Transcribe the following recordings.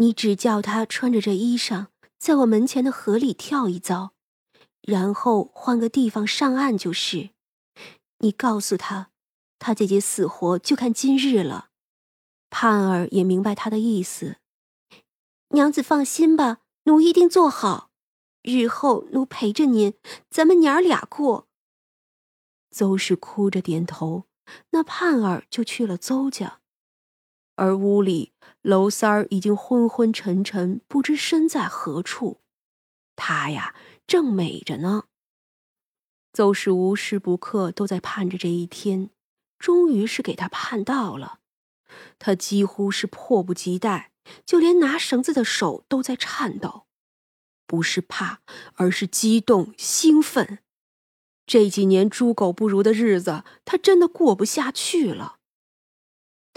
你只叫他穿着这衣裳，在我门前的河里跳一遭，然后换个地方上岸就是。你告诉他，他姐姐死活就看今日了。盼儿也明白他的意思。娘子放心吧，奴一定做好。日后奴陪着您，咱们娘儿俩过。邹氏哭着点头，那盼儿就去了邹家，而屋里娄三儿已经昏昏沉沉，不知身在何处。他呀，正美着呢。邹氏无时不刻都在盼着这一天，终于是给他盼到了。他几乎是迫不及待，就连拿绳子的手都在颤抖，不是怕，而是激动兴奋。这几年猪狗不如的日子，他真的过不下去了。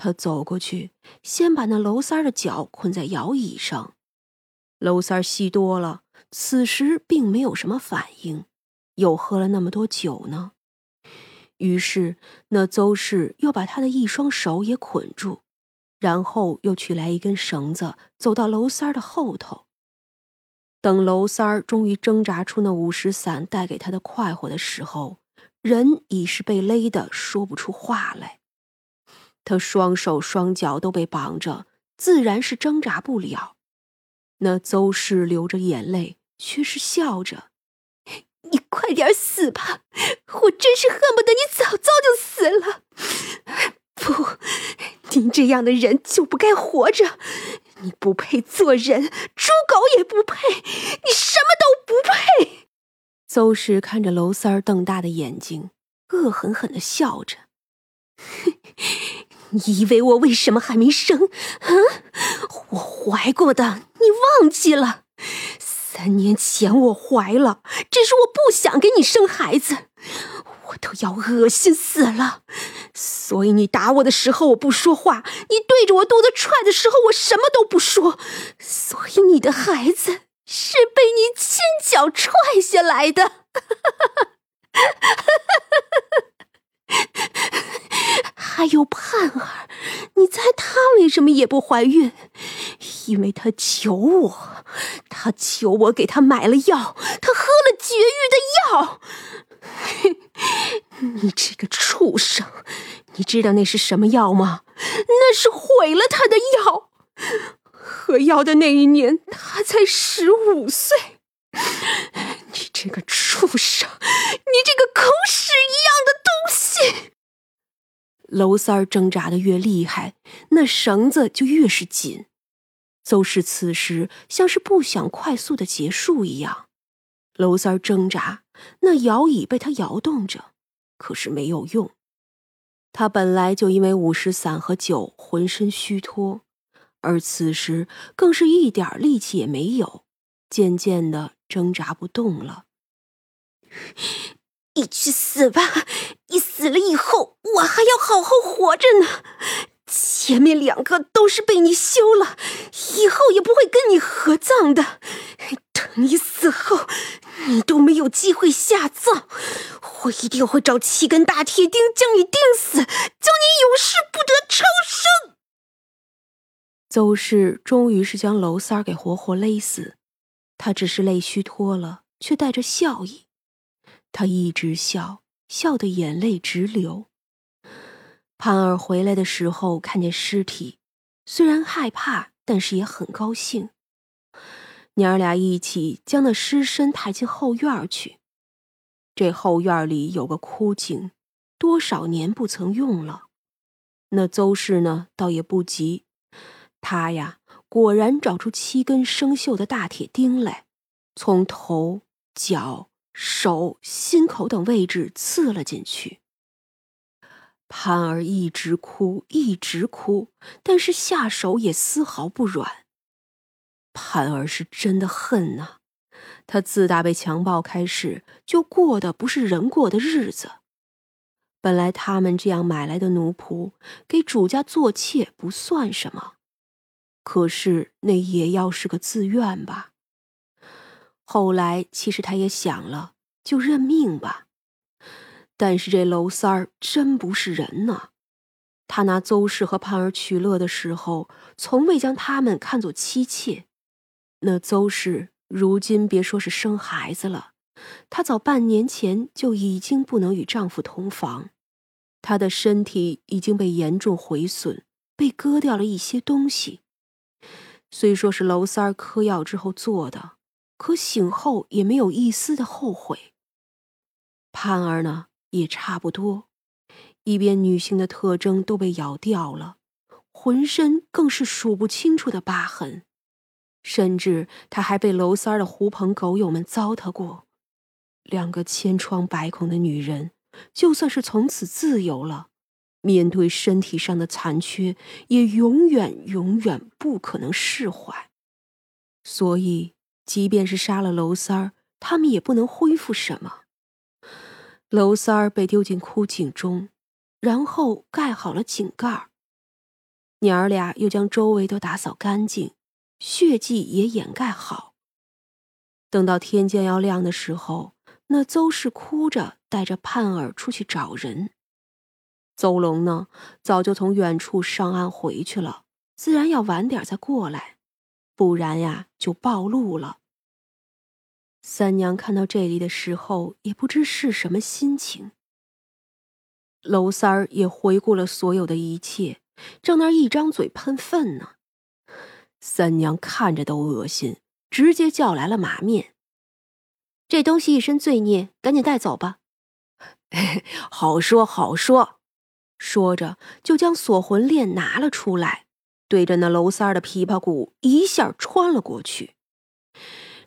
他走过去，先把那娄三的脚捆在摇椅上。娄三吸多了，此时并没有什么反应，又喝了那么多酒呢。于是那邹氏又把他的一双手也捆住，然后又取来一根绳子，走到娄三的后头。等娄三终于挣扎出那五石散带给他的快活的时候，人已是被勒得说不出话来。他双手双脚都被绑着，自然是挣扎不了。那邹氏流着眼泪，却是笑着：“你快点死吧，我真是恨不得你早早就死了。不，您这样的人就不该活着。”你不配做人，猪狗也不配，你什么都不配。邹氏看着娄三儿瞪大的眼睛，恶狠狠的笑着：“ 你以为我为什么还没生？嗯，我怀过的，你忘记了？三年前我怀了，只是我不想给你生孩子。”我都要恶心死了，所以你打我的时候我不说话，你对着我肚子踹的时候我什么都不说，所以你的孩子是被你亲脚踹下来的。哈哈哈哈哈还有盼儿，你猜她为什么也不怀孕？因为她求我，她求我给她买了药，她喝了绝育的药。你这个畜生，你知道那是什么药吗？那是毁了他的药。喝药的那一年，他才十五岁。你这个畜生，你这个狗屎一样的东西！娄三儿挣扎的越厉害，那绳子就越是紧。邹氏此时像是不想快速的结束一样。娄三儿挣扎，那摇椅被他摇动着，可是没有用。他本来就因为五石散和酒浑身虚脱，而此时更是一点力气也没有，渐渐的挣扎不动了。你去死吧！你死了以后，我还要好好活着呢。前面两个都是被你休了，以后也不会跟你合葬的。等你死后，你都没有机会下葬，我一定会找七根大铁钉将你钉死，叫你永世不得超生。邹氏终于是将娄三儿给活活勒死，他只是泪虚脱了，却带着笑意。他一直笑，笑得眼泪直流。盼儿回来的时候看见尸体，虽然害怕，但是也很高兴。娘儿俩一起将那尸身抬进后院去。这后院里有个枯井，多少年不曾用了。那邹氏呢，倒也不急。他呀，果然找出七根生锈的大铁钉来，从头、脚、手、心口等位置刺了进去。潘儿一直哭，一直哭，但是下手也丝毫不软。潘儿是真的恨呐，他自打被强暴开始，就过的不是人过的日子。本来他们这样买来的奴仆，给主家做妾不算什么，可是那也要是个自愿吧。后来其实他也想了，就认命吧。但是这娄三儿真不是人呐，他拿邹氏和盼儿取乐的时候，从未将他们看作妻妾。那邹氏如今别说是生孩子了，她早半年前就已经不能与丈夫同房，她的身体已经被严重毁损，被割掉了一些东西。虽说是娄三儿嗑药之后做的，可醒后也没有一丝的后悔。盼儿呢，也差不多。一边女性的特征都被咬掉了，浑身更是数不清楚的疤痕，甚至她还被娄三儿的狐朋狗友们糟蹋过。两个千疮百孔的女人，就算是从此自由了，面对身体上的残缺，也永远永远不可能释怀。所以，即便是杀了娄三儿，他们也不能恢复什么。娄三儿被丢进枯井中。然后盖好了井盖娘儿俩又将周围都打扫干净，血迹也掩盖好。等到天将要亮的时候，那邹氏哭着带着盼儿出去找人。邹龙呢，早就从远处上岸回去了，自然要晚点再过来，不然呀就暴露了。三娘看到这里的时候，也不知是什么心情。娄三儿也回顾了所有的一切，正那一张嘴喷粪呢。三娘看着都恶心，直接叫来了马面。这东西一身罪孽，赶紧带走吧。好说好说，说着就将锁魂链拿了出来，对着那娄三儿的琵琶骨一下穿了过去。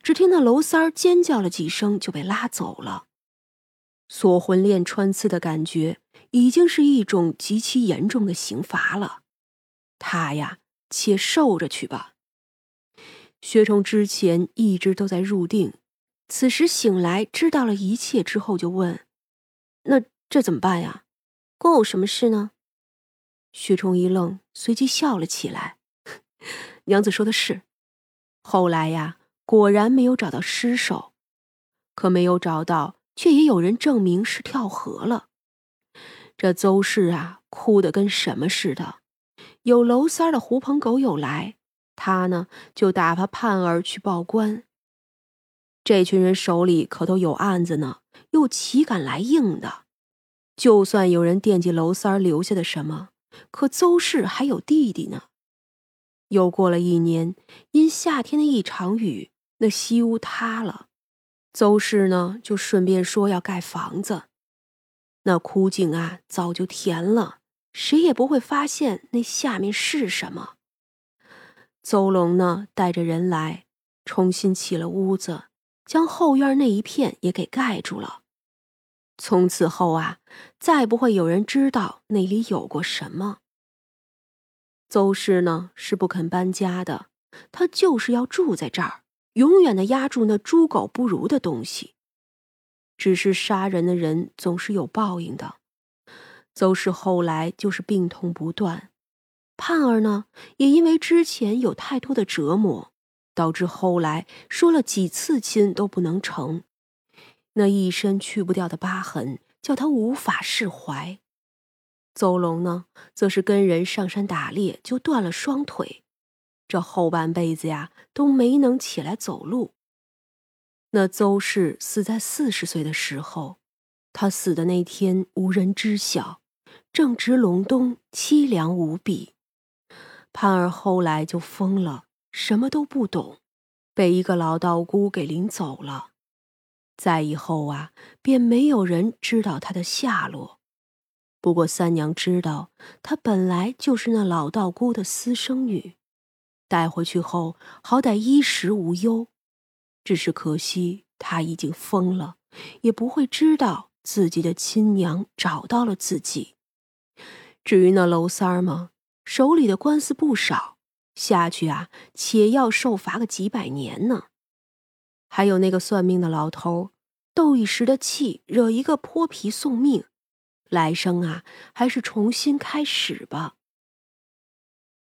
只听那娄三儿尖叫了几声，就被拉走了。锁魂链穿刺的感觉。已经是一种极其严重的刑罚了，他呀，且受着去吧。薛崇之前一直都在入定，此时醒来知道了一切之后，就问：“那这怎么办呀？关我什么事呢？”薛崇一愣，随即笑了起来：“ 娘子说的是。后来呀，果然没有找到尸首，可没有找到，却也有人证明是跳河了。”这邹氏啊，哭得跟什么似的。有娄三的狐朋狗友来，他呢就打发盼儿去报官。这群人手里可都有案子呢，又岂敢来硬的？就算有人惦记娄三留下的什么，可邹氏还有弟弟呢。又过了一年，因夏天的一场雨，那西屋塌了，邹氏呢就顺便说要盖房子。那枯井啊，早就填了，谁也不会发现那下面是什么。邹龙呢，带着人来，重新起了屋子，将后院那一片也给盖住了。从此后啊，再不会有人知道那里有过什么。邹氏呢，是不肯搬家的，他就是要住在这儿，永远的压住那猪狗不如的东西。只是杀人的人总是有报应的，邹氏后来就是病痛不断，盼儿呢也因为之前有太多的折磨，导致后来说了几次亲都不能成，那一身去不掉的疤痕叫他无法释怀。邹龙呢，则是跟人上山打猎就断了双腿，这后半辈子呀都没能起来走路。那邹氏死在四十岁的时候，他死的那天无人知晓，正值隆冬，凄凉无比。盼儿后来就疯了，什么都不懂，被一个老道姑给领走了。再以后啊，便没有人知道他的下落。不过三娘知道，她本来就是那老道姑的私生女，带回去后好歹衣食无忧。只是可惜，他已经疯了，也不会知道自己的亲娘找到了自己。至于那娄三儿嘛，手里的官司不少，下去啊，且要受罚个几百年呢。还有那个算命的老头，斗一时的气，惹一个泼皮送命，来生啊，还是重新开始吧。